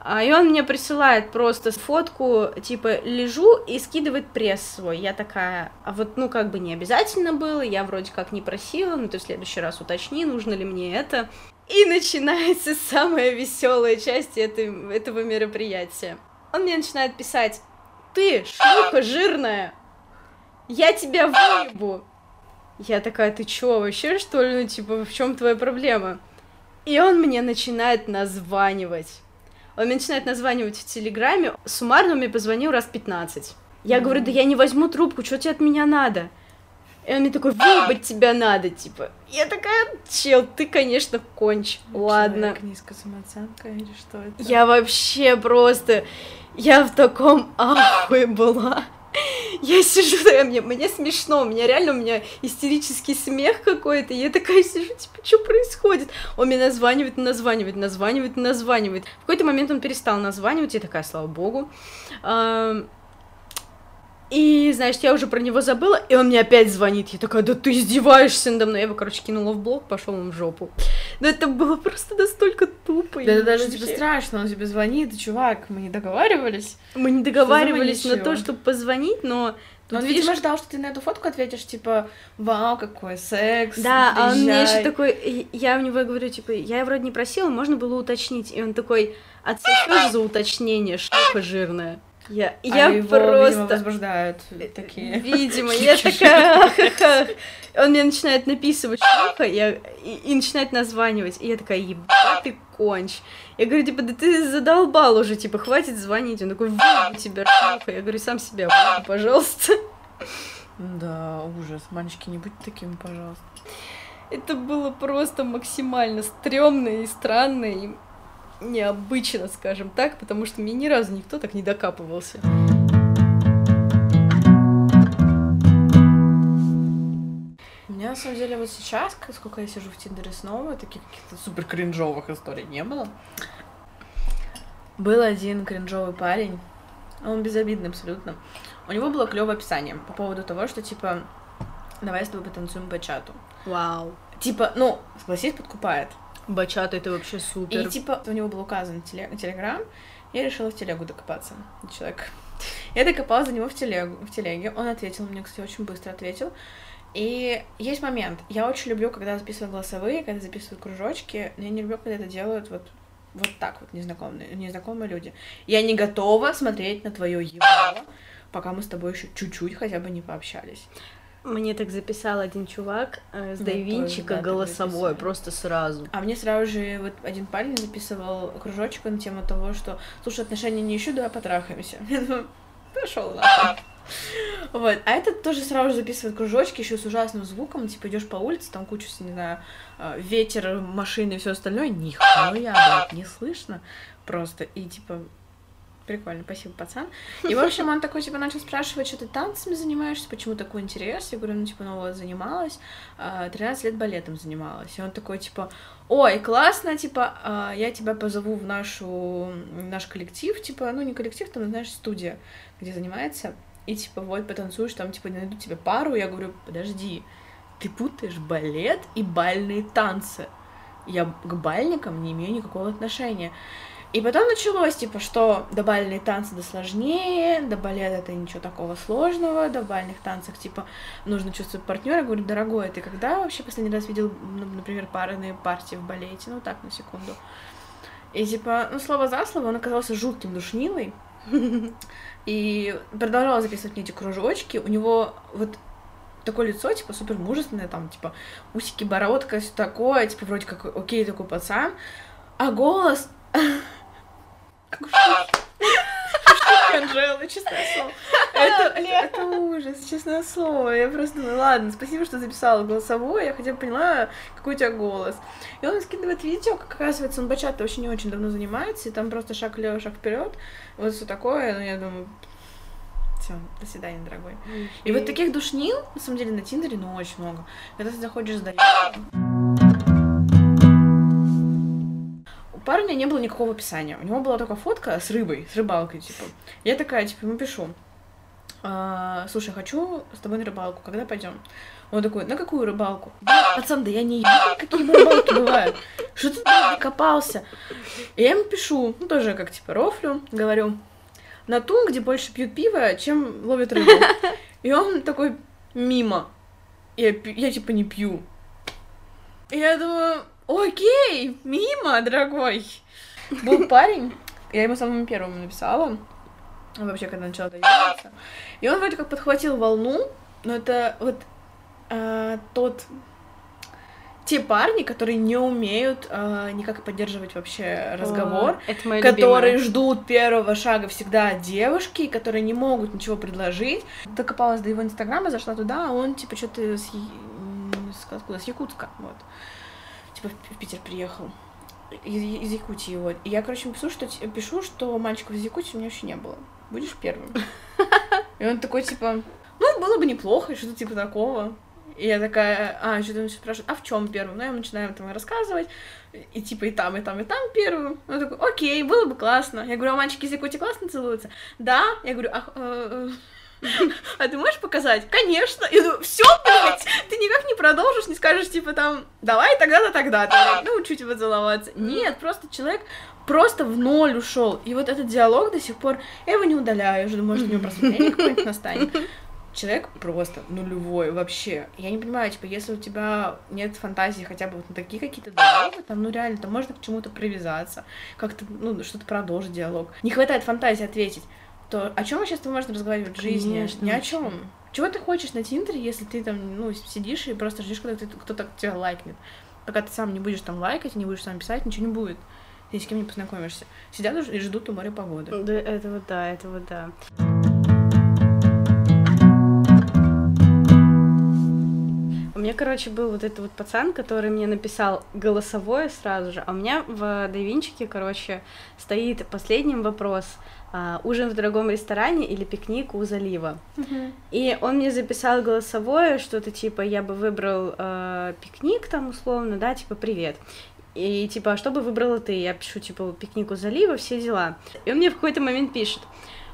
А, и он мне присылает просто фотку, типа, лежу и скидывает пресс свой. Я такая, а вот, ну, как бы не обязательно было, я вроде как не просила, ну, ты в следующий раз уточни, нужно ли мне это. И начинается самая веселая часть этой, этого мероприятия. Он мне начинает писать, ты, шлюха жирная, я тебя выебу. Я такая, ты чё, вообще, что ли, ну, типа, в чем твоя проблема? И он мне начинает названивать. Он мне начинает названивать в Телеграме. Суммарно он мне позвонил раз 15. Я говорю, да я не возьму трубку, что тебе от меня надо? И он мне такой, выебать тебя надо, типа. Я такая, чел, ты, конечно, конч. Ну, Ладно. низкая самооценка или что это? Я вообще просто... Я в таком ахуе была. Я сижу, да, мне, мне смешно, у меня реально, у меня истерический смех какой-то, я такая сижу, типа, что происходит? Он мне названивает, названивает, названивает, названивает. В какой-то момент он перестал названивать, я такая, слава богу. И, знаешь, я уже про него забыла, и он мне опять звонит. Я такая, да ты издеваешься надо мной. Я его, короче, кинула в блог, пошел он в жопу. Но это было просто настолько тупо. Да это даже тебе страшно, он тебе звонит, чувак, мы не договаривались. Мы не договаривались на то, чтобы позвонить, но Тут, он, видишь... видимо, ждал, что ты на эту фотку ответишь, типа, вау, какой секс, Да, приезжай. а он мне еще такой, я у него говорю, типа, я вроде не просила, можно было уточнить. И он такой, отсосешь за уточнение, шлюха жирная. Я, а я его, просто... Видимо, возбуждают такие. Видимо, я такая... Он мне начинает написывать шлюха, я... И, и начинает названивать. И я такая, ебать ты конч. Я говорю, типа, да ты задолбал уже, типа, хватит звонить. Он такой, выебу тебя, шлюха. Я говорю, сам себя выебу, пожалуйста. Да, ужас. Мальчики, не будь таким, пожалуйста. Это было просто максимально стрёмно и странно, и необычно, скажем так, потому что мне ни разу никто так не докапывался. У меня, на самом деле, вот сейчас, сколько я сижу в Тиндере снова, таких каких-то супер кринжовых историй не было. Был один кринжовый парень, он безобидный абсолютно. У него было клевое описание по поводу того, что, типа, давай с тобой потанцуем по чату. Вау. Типа, ну, согласись, подкупает. Бачата это вообще супер. И типа у него был указан телеграм, я решила в телегу докопаться человек. Я докопалась за него в телегу, в телеге. Он ответил мне, кстати, очень быстро ответил. И есть момент. Я очень люблю, когда записываю голосовые, когда записывают кружочки, но я не люблю, когда это делают вот вот так вот незнакомые, незнакомые люди. Я не готова смотреть на твое ебало, пока мы с тобой еще чуть-чуть хотя бы не пообщались. Мне так записал один чувак э, с Дайвинчика да, голосовой, просто сразу. А мне сразу же вот один парень записывал кружочек на тему того, что слушай, отношения не ищу, давай потрахаемся. Пошел нахуй. Вот. А этот тоже сразу же записывает кружочки, еще с ужасным звуком. Типа идешь по улице, там куча, не знаю, э, ветер, машины и все остальное. Нихуя, блядь, не слышно просто. И типа прикольно, спасибо, пацан. И, в общем, он такой, типа, начал спрашивать, что ты танцами занимаешься, почему такой интерес? Я говорю, ну, типа, ну, вот, занималась, 13 а, лет балетом занималась. И он такой, типа, ой, классно, типа, а, я тебя позову в нашу, наш коллектив, типа, ну, не коллектив, там, знаешь, студия, где занимается, и, типа, вот, потанцуешь, там, типа, найду тебе пару, я говорю, подожди, ты путаешь балет и бальные танцы. Я к бальникам не имею никакого отношения. И потом началось, типа, что до бальные танцы да сложнее, до балета это ничего такого сложного, до бальных танцах, типа, нужно чувствовать партнера. Говорю, дорогой, ты когда вообще последний раз видел, ну, например, парные партии в балете? Ну, так, на секунду. И, типа, ну, слово за слово, он оказался жутким душнилой. И продолжала записывать мне эти кружочки. У него вот такое лицо, типа, супер мужественное, там, типа, усики, бородка, все такое, типа, вроде как, окей, такой пацан. А голос Анжела, честное слово. Это, это ужас, честное слово. Я просто думаю, ладно, спасибо, что записала голосовое, я хотя бы поняла, какой у тебя голос. И он скидывает видео, как оказывается, он бачат очень и очень давно занимается, и там просто шаг влево, шаг вперед, вот все такое, ну я думаю, все, до свидания, дорогой. И, и вот таких душнил, на самом деле, на Тиндере, ну, очень много. Когда ты заходишь с парня не было никакого описания. У него была только фотка с рыбой, с рыбалкой, типа. Я такая, типа, ему пишу. а, слушай, хочу с тобой на рыбалку, когда пойдем? Он такой, на какую рыбалку? Пацан, да я не ебал, какие рыбалки бывают. Что ты там копался? И я ему пишу, ну тоже как типа рофлю, говорю, на ту, где больше пьют пиво, чем ловят рыбу. И он такой, мимо. Я, я типа не пью. И я думаю, окей, мимо, дорогой. Был парень, я ему самому первому написала, вообще, когда начала довериться. И он вроде как подхватил волну, но это вот э, тот те парни, которые не умеют э, никак поддерживать вообще разговор, О, которые любимая. ждут первого шага всегда девушки, которые не могут ничего предложить. Докопалась до его инстаграма, зашла туда, а он типа что-то с, с, откуда? с Якутска, вот. Типа в, Питер приехал. Из, из Якутии, вот. И я, короче, пишу, что, пишу, что мальчиков из Якутии у меня вообще не было. Будешь первым? И он такой, типа, ну, было бы неплохо, что-то типа такого. И я такая, а, что-то он спрашивает, а в чем первым? Ну, я начинаю там рассказывать, и типа и там, и там, и там первым. Он такой, окей, было бы классно. Я говорю, а мальчики из Якутии классно целуются? Да. Я говорю, а, э, э, а ты можешь показать? Конечно. Я думаю, все, блядь, ты никак не продолжишь, не скажешь, типа, там, давай тогда-то, тогда-то, ну, чуть поцеловаться. Нет, просто человек просто в ноль ушел. И вот этот диалог до сих пор, я его не удаляю, уже думаю, может, у него просветление какое-нибудь настанет. Человек просто нулевой вообще. Я не понимаю, типа, если у тебя нет фантазии хотя бы вот на такие какие-то диалоги, там, ну реально, там можно к чему-то привязаться, как-то, ну, что-то продолжить диалог. Не хватает фантазии ответить, то о чем вообще с тобой можно разговаривать в жизни? Конечно, Ни о чем. Чего ты хочешь на Тиндере, если ты там, ну, сидишь и просто ждешь, когда ты- кто-то тебя лайкнет? Пока ты сам не будешь там лайкать, не будешь сам писать, ничего не будет. Ты с кем не познакомишься. Сидят и ждут у моря погоды. Да, это вот да, это вот да. У меня, короче, был вот этот вот пацан, который мне написал голосовое сразу же, а у меня в Давинчике, короче, стоит последним вопрос. А, ужин в дорогом ресторане или пикник у залива. И он мне записал голосовое, что-то типа я бы выбрал э, пикник там условно, да, типа привет. И типа, а что бы выбрала ты? Я пишу, типа, пикник у залива, все дела. И он мне в какой-то момент пишет,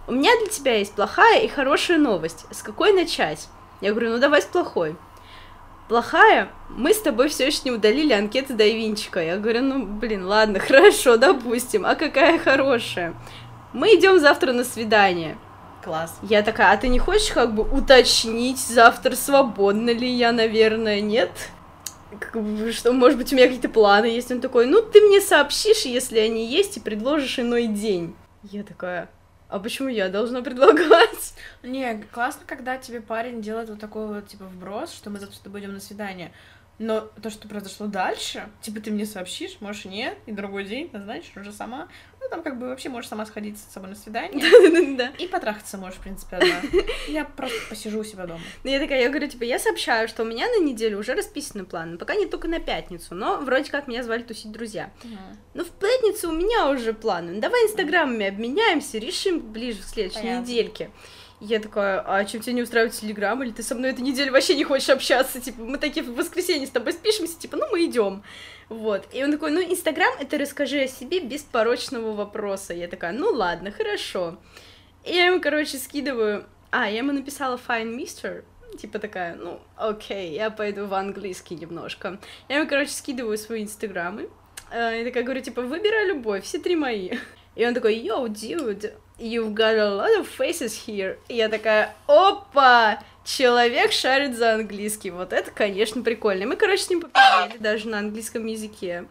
у меня для тебя есть плохая и хорошая новость. С какой начать? Я говорю, ну давай с плохой. Плохая, мы с тобой все еще не удалили анкеты Дайвинчика. Я говорю, ну блин, ладно, хорошо, допустим. А какая хорошая? Мы идем завтра на свидание. Класс. Я такая, а ты не хочешь как бы уточнить завтра, свободна ли я, наверное, нет? Как бы, что, может быть, у меня какие-то планы есть? Он такой, ну, ты мне сообщишь, если они есть, и предложишь иной день. Я такая, а почему я должна предлагать? Не, классно, когда тебе парень делает вот такой вот, типа, вброс, что мы завтра с тобой идем на свидание. Но то, что произошло дальше, типа, ты мне сообщишь, можешь нет, и другой день назначишь уже сама. Ну, там как бы вообще можешь сама сходить с собой на свидание. Да. И потрахаться можешь, в принципе, одна. Я просто посижу у себя дома. Ну, я такая, я говорю, типа, я сообщаю, что у меня на неделю уже расписаны планы, пока не только на пятницу, но вроде как меня звали тусить друзья. Ну, в пятницу у меня уже планы. Ну, давай инстаграмами обменяемся, решим ближе к следующей Понятно. Я такая, а чем тебя не устраивает Телеграм? Или ты со мной эту неделю вообще не хочешь общаться? Типа, мы такие в воскресенье с тобой спишемся, типа, ну мы идем. Вот. И он такой, ну, Инстаграм это расскажи о себе без порочного вопроса. Я такая, ну ладно, хорошо. И я ему, короче, скидываю. А, я ему написала Fine Mister. Типа такая, ну, окей, я пойду в английский немножко. Я ему, короче, скидываю свои инстаграмы. Э, И такая говорю, типа, выбирай любой, все три мои. И он такой, yo, dude, you've got a lot of faces here. И я такая, опа, человек шарит за английский. Вот это, конечно, прикольно. Мы, короче, с ним попиздели даже на английском языке.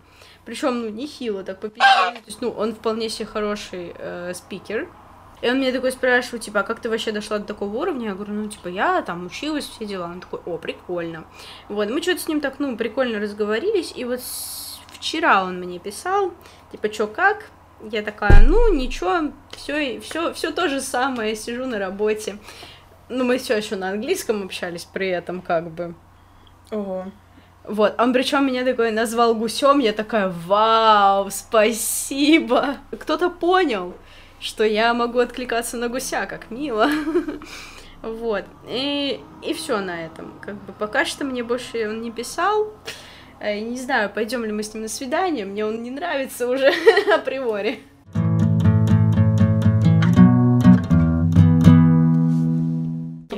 Причем, ну, нехило так попиздели. То есть, ну, он вполне себе хороший э, спикер. И он меня такой спрашивает, типа, а как ты вообще дошла до такого уровня? Я говорю, ну, типа, я там училась, все дела. Он такой, о, прикольно. Вот, мы что-то с ним так, ну, прикольно разговорились, и вот вчера он мне писал, типа, чё, как? Я такая, ну, ничего, все, все, все то же самое, сижу на работе. Ну, мы все еще на английском общались при этом, как бы. Ого. Вот, он причем меня такой назвал гусем, я такая, вау, спасибо. Кто-то понял, что я могу откликаться на гуся, как мило. Вот, и, и все на этом. Как бы пока что мне больше он не писал. Э, Не знаю, пойдем ли мы с ним на свидание, мне он не нравится уже априори.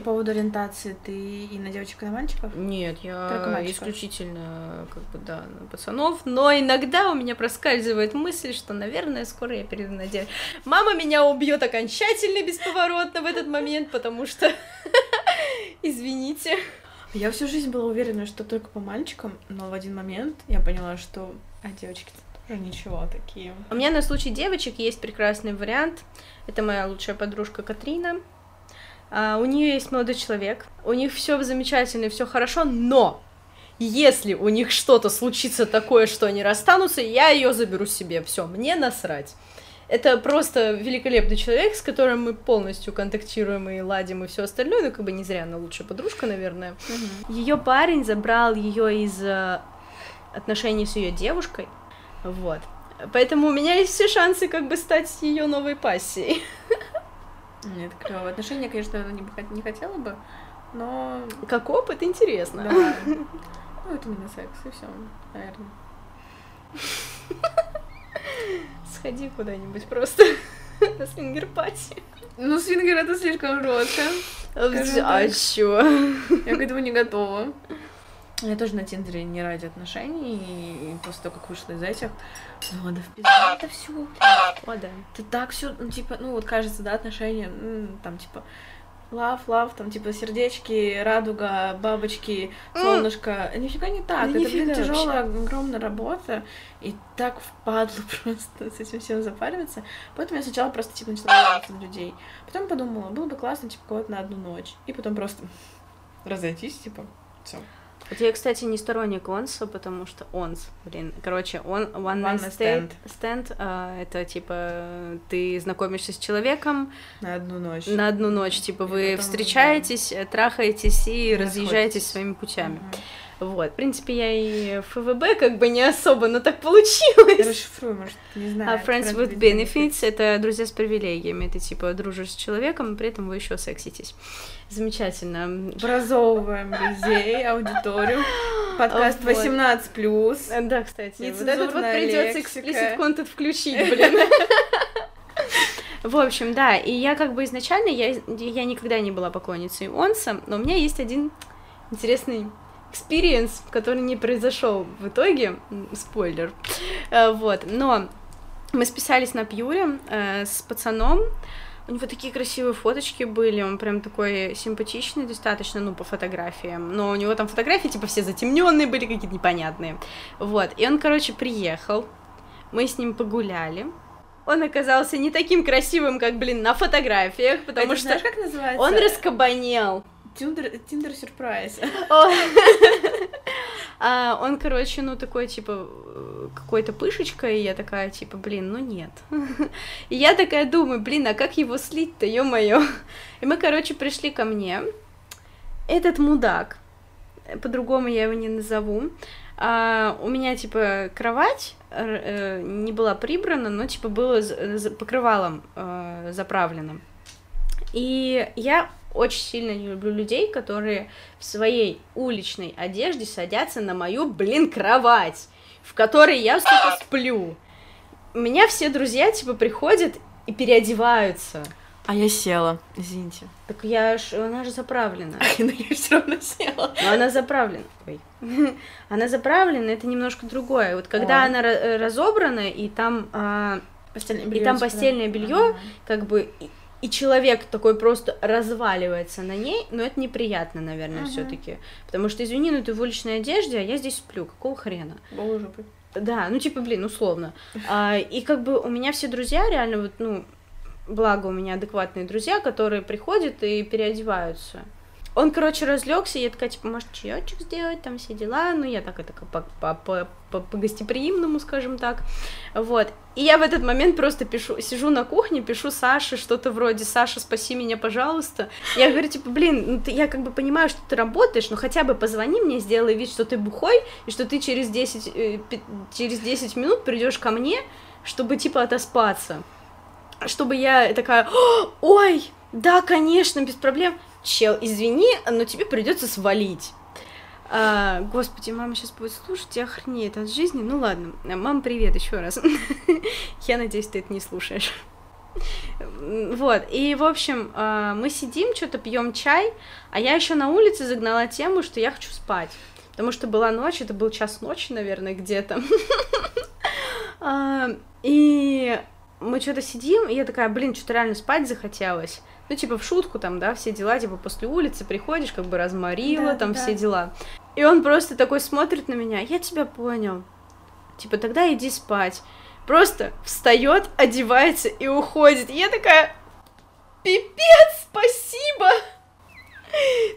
поводу ориентации, ты и на девочек, и на мальчиков? Нет, я исключительно как бы да на пацанов, но иногда у меня проскальзывает мысль, что, наверное, скоро я перейду на девочек. Мама меня убьет окончательно бесповоротно в этот момент, потому что, извините. Я всю жизнь была уверена, что только по мальчикам, но в один момент я поняла, что а девочки тоже ничего такие. У меня на случай девочек есть прекрасный вариант. Это моя лучшая подружка Катрина. А, у нее есть молодой человек. У них все замечательно, все хорошо, но если у них что-то случится такое, что они расстанутся, я ее заберу себе. Все, мне насрать. Это просто великолепный человек, с которым мы полностью контактируем и ладим и все остальное. Ну, как бы не зря она лучшая подружка, наверное. Ее парень забрал ее из э, отношений с ее девушкой. Вот. Поэтому у меня есть все шансы как бы стать ее новой пассией. Нет, клево. Отношения, конечно, она не, хотела бы, но Как опыт интересно. давай. Ну, это именно секс, и все, наверное. Сходи куда-нибудь просто на свингер-пати. Ну, свингер это слишком жестко. А так. чё? Я к этому не готова. Я тоже на Тиндере не ради отношений, и после того, как вышла из этих, ну, да в пизду это все. О, да. Ты так все, ну, типа, ну, вот кажется, да, отношения, там, типа, лав, лав, там, типа, сердечки, радуга, бабочки, солнышко. Нифига не так. Да это, блин, тяжелая, огромная работа, и так впадло просто с этим всем запариваться. Поэтому я сначала просто, типа, начала в людей. Потом подумала, было бы классно, типа, кого-то на одну ночь. И потом просто разойтись, типа, все. Вот я, кстати, не сторонник онса, потому что онс, блин, короче, он one One night stand, stand а, это типа ты знакомишься с человеком На одну ночь. на одну ночь, типа И вы потом, встречаетесь, э, трахаетесь и И разъезжаетесь своими путями. Мгм. Вот, в принципе, я и ФВБ как бы не особо, но так получилось. Расшифруй, может, не знаю. А friends with benefits это друзья с привилегиями. Ты типа дружишь с человеком, и при этом вы еще секситесь. Замечательно. Образовываем людей, аудиторию. Подкаст Вот. 18 плюс. Э, Да, кстати, вот этот вот придется эксплисит контент включить, блин. В общем, да, и я как бы изначально, я, я никогда не была поклонницей Онса, но у меня есть один интересный experience, который не произошел в итоге, спойлер, Э, вот, но мы списались на Pure э, с пацаном, у него такие красивые фоточки были, он прям такой симпатичный достаточно, ну, по фотографиям, но у него там фотографии, типа, все затемненные были, какие-то непонятные, вот, и он, короче, приехал, мы с ним погуляли, он оказался не таким красивым, как, блин, на фотографиях, потому Это что знаешь, как называется? он раскабанел. Тиндер, Тиндер сюрприз. А, он, короче, ну такой, типа, какой-то пышечкой, и я такая, типа, блин, ну нет. И я такая думаю, блин, а как его слить-то, ё-моё? И мы, короче, пришли ко мне. Этот мудак, по-другому я его не назову, а, у меня, типа, кровать э, не была прибрана, но, типа, было покрывалом э, заправлено. И я очень сильно не люблю людей, которые в своей уличной одежде садятся на мою, блин, кровать, в которой я, сука, сплю. У меня все друзья, типа, приходят и переодеваются. А я села, извините. Так я ж, она же заправлена. Но я все равно села. Но она заправлена. Ой. Она заправлена, это немножко другое. Вот когда Ой. она ра- разобрана, и там а, Постельное И там постельное белье, как бы и, человек такой просто разваливается на ней, но это неприятно, наверное, Мгм. все-таки. Потому что, извини, ну ты в уличной одежде, а я здесь сплю. Какого хрена? Боже, Да, ну типа, блин, условно. А, и как бы у меня все друзья реально вот, ну, благо у меня адекватные друзья, которые приходят и переодеваются. Он, короче, разлегся, я такая, типа, может, чаечек сделать, там все дела. Ну, я так это по-гостеприимному, скажем так. Вот. И я в этот момент просто пишу, сижу на кухне, пишу Саше что-то вроде «Саша, спаси меня, пожалуйста». Я говорю, типа, блин, ну, ты, я как бы понимаю, что ты работаешь, но хотя бы позвони мне, сделай вид, что ты бухой, и что ты через 10, э, через 10 минут придешь ко мне, чтобы, типа, отоспаться. Чтобы я такая, «О, ой, да, конечно, без проблем. Чел, извини, но тебе придется свалить. А, господи, мама сейчас будет слушать и охренеет от жизни. Ну ладно, мам, привет еще раз. Я надеюсь, ты это не слушаешь. Вот, и, в общем, э, мы сидим, что-то пьем чай, а я еще на улице загнала тему, что я хочу спать. Потому что была ночь, это был час ночи, наверное, где-то. А, и мы что-то сидим, и я такая, блин, что-то реально спать захотелось. Ну, типа, в шутку там, да, все дела, типа, после улицы приходишь, как бы разморила, да, там да. все дела. И он просто такой смотрит на меня, я тебя понял. Типа, тогда иди спать. Просто встает, одевается и уходит. И я такая, пипец, спасибо!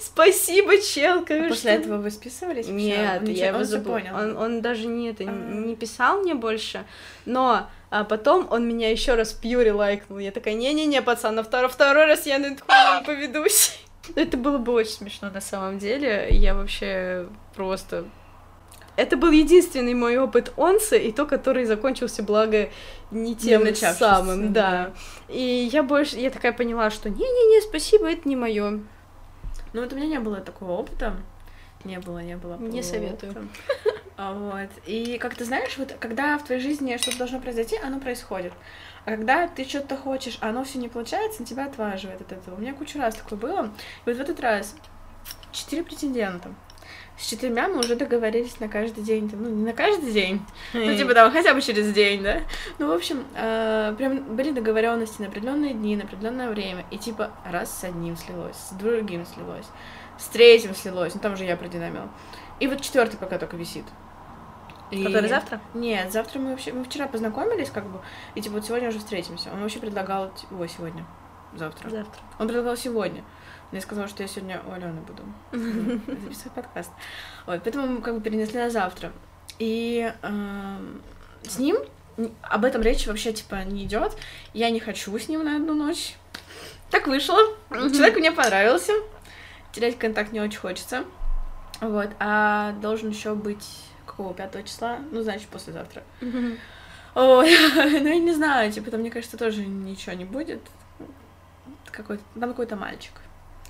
Спасибо, чел, конечно. А после этого вы списывались? Нет, он я его забыл. Понял. Он, он даже не, это, а... не писал мне больше, но а потом он меня еще раз пьюри лайкнул. Я такая, не-не-не, пацан, на второй, второй раз я на эту не поведусь. Это было бы очень смешно на самом деле. Я вообще просто это был единственный мой опыт онса, и то, который закончился, благо, не тем не самым, да. да. И я больше, я такая поняла, что не-не-не, спасибо, это не мое. Ну, вот у меня не было такого опыта. Не было, не было. Не советую. Вот. И как ты знаешь, вот когда в твоей жизни что-то должно произойти, оно происходит. А когда ты что-то хочешь, а оно все не получается, на тебя отваживает от этого. У меня кучу раз такое было. И вот в этот раз четыре претендента. С четырьмя мы уже договорились на каждый день. Там, ну, не на каждый день, ну, типа там хотя бы через день, да. Ну, в общем, э, прям были договоренности на определенные дни, на определенное время. И типа раз с одним слилось, с другим слилось, с третьим слилось. Ну, там уже я продинамила. И вот четвертый пока только висит. И... Который завтра? Нет, завтра мы вообще... Мы вчера познакомились, как бы, и типа вот сегодня уже встретимся. Он вообще предлагал... Ой, сегодня. Завтра. Завтра. Он предлагал сегодня. Я сказала, что я сегодня у Алены буду записывать подкаст. Вот, поэтому мы как бы перенесли на завтра. И э, с ним об этом речь вообще типа не идет. Я не хочу с ним на одну ночь. Так вышло. Человек мне понравился. Терять контакт не очень хочется. Вот. А должен еще быть какого, 5 числа? Ну, значит, послезавтра. Ну я не знаю, типа, там, мне кажется, тоже ничего не будет. Какой-то, там какой-то мальчик.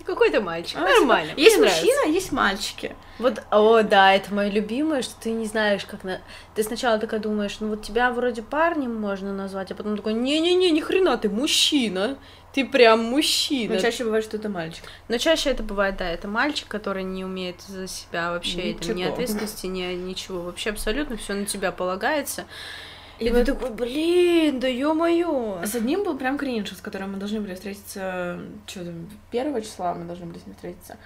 Какой-то мальчик. А, Нормально. Типа, есть мужчина, нравится. есть мальчики. Вот, о, да, это мое любимое, что ты не знаешь, как на. Ты сначала такая думаешь, ну вот тебя вроде парнем можно назвать, а потом такой, не-не-не, ни хрена, ты мужчина. Ты прям мужчина. Но чаще бывает, что это мальчик. Но чаще это бывает, да, это мальчик, который не умеет за себя вообще, это ни ответственности, ни ничего. Вообще абсолютно все на тебя полагается. И, и вот... такой, блин, да ё-моё. С одним был прям кринж, с которым мы должны были встретиться, что там, первого числа мы должны были с ним встретиться.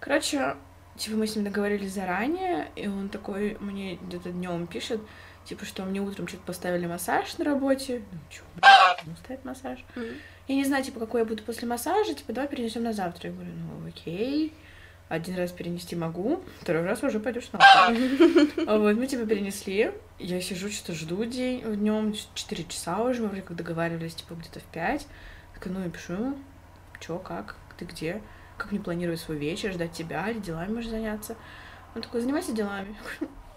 Короче, типа мы с ним договорились заранее, и он такой мне где-то днем пишет, типа, что мне утром что-то поставили массаж на работе. Ну, чё, ну, ставить массаж. Mm-hmm. Я не знаю, типа, какой я буду после массажа, типа, давай перенесем на завтра. Я говорю, ну, окей. Один раз перенести могу, второй раз уже пойдешь на А вот мы типа перенесли. Я сижу, что-то жду день днем, 4 часа уже, мы вроде как договаривались, типа где-то в 5. Так, ну я пишу чё, как, ты где, как не планирую свой вечер, ждать тебя, или делами можешь заняться. Он такой, занимайся делами.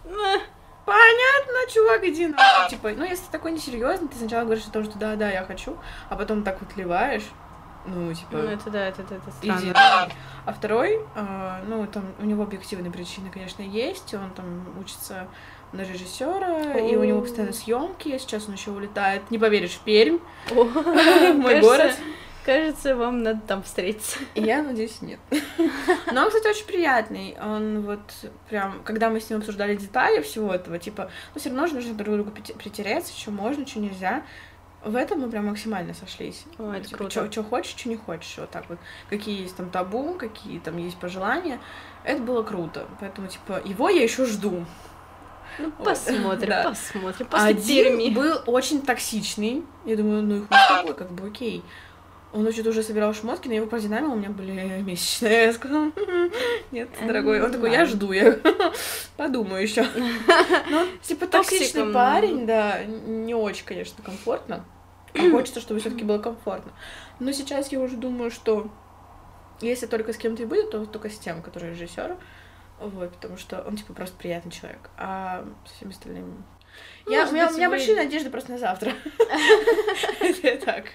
Понятно, чувак, иди на. Типа, ну если ты такой несерьезный, ты сначала говоришь о том, что да, да, я хочу, а потом так вот ливаешь. Ну, типа... Ну, это да, это, это, это странно. Иди. А второй, э, ну, там у него объективные причины, конечно, есть. Он там учится на режиссера, и у него постоянно съемки. Сейчас он еще улетает, не поверишь, в Пермь. Мой город. Кажется, вам надо там встретиться. Я надеюсь, нет. Но он, кстати, очень приятный. Он вот прям, когда мы с ним обсуждали детали всего этого, типа, ну, все равно же нужно друг другу притереться, что можно, что нельзя. В этом мы прям максимально сошлись. О, это типа, круто. Что хочешь, что не хочешь. Вот так вот. Какие есть там табу, какие там есть пожелания. Это было круто. Поэтому, типа, его я еще жду. Ну, посмотрим, да. посмотрим. После Один Перми. был очень токсичный. Я думаю, ну и хуй с тобой, как бы окей. Он вообще-то уже собирал шмотки, но его продинамил, у меня были месячные. Я сказала, нет, дорогой. Он такой, я жду, я подумаю еще. Ну, типа токсичный парень, да, не очень, конечно, комфортно. А хочется, чтобы все-таки было комфортно. Но сейчас я уже думаю, что если только с кем-то и будет, то только с тем, который режиссер. Вот, потому что он, типа, просто приятный человек. А со всеми остальными... Ну, я, у меня, у меня большие надежды просто на завтра. Так.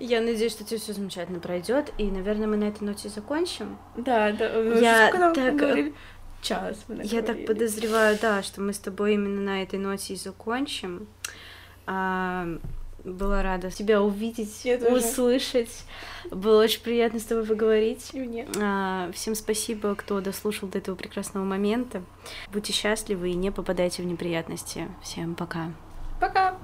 Я надеюсь, что тебе все замечательно пройдет, и, наверное, мы на этой ноте закончим. Да, да. Я так... Час. Я так подозреваю, да, что мы с тобой именно на этой ноте и закончим. Была рада тебя увидеть, Я тоже. услышать. Было очень приятно с тобой поговорить. И мне. А, Всем спасибо, кто дослушал до этого прекрасного момента. Будьте счастливы и не попадайте в неприятности. Всем пока. Пока!